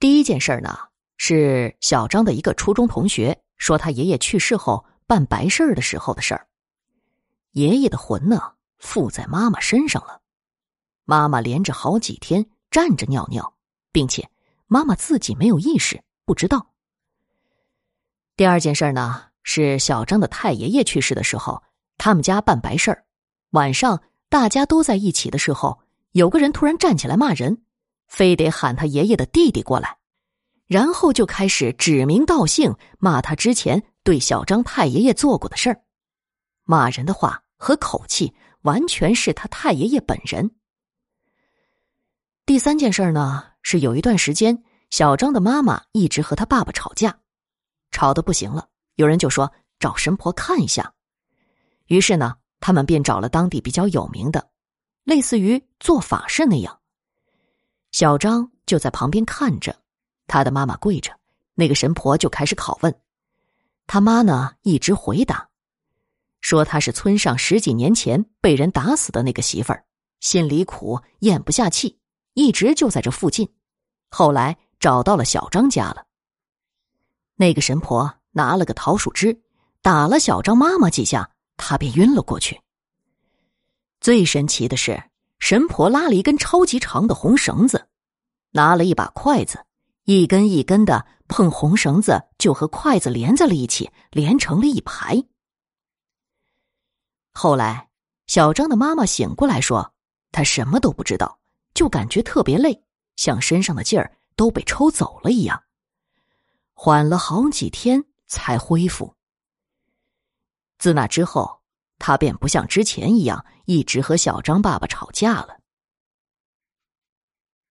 第一件事呢，是小张的一个初中同学说他爷爷去世后办白事儿的时候的事儿。爷爷的魂呢，附在妈妈身上了，妈妈连着好几天站着尿尿，并且妈妈自己没有意识，不知道。第二件事呢，是小张的太爷爷去世的时候，他们家办白事儿，晚上大家都在一起的时候，有个人突然站起来骂人。非得喊他爷爷的弟弟过来，然后就开始指名道姓骂他之前对小张太爷爷做过的事儿，骂人的话和口气完全是他太爷爷本人。第三件事呢，是有一段时间，小张的妈妈一直和他爸爸吵架，吵得不行了，有人就说找神婆看一下，于是呢，他们便找了当地比较有名的，类似于做法事那样。小张就在旁边看着，他的妈妈跪着，那个神婆就开始拷问。他妈呢一直回答，说他是村上十几年前被人打死的那个媳妇儿，心里苦，咽不下气，一直就在这附近。后来找到了小张家了。那个神婆拿了个桃树枝，打了小张妈妈几下，他便晕了过去。最神奇的是。神婆拉了一根超级长的红绳子，拿了一把筷子，一根一根的碰红绳子，就和筷子连在了一起，连成了一排。后来，小张的妈妈醒过来说，她什么都不知道，就感觉特别累，像身上的劲儿都被抽走了一样，缓了好几天才恢复。自那之后。他便不像之前一样一直和小张爸爸吵架了。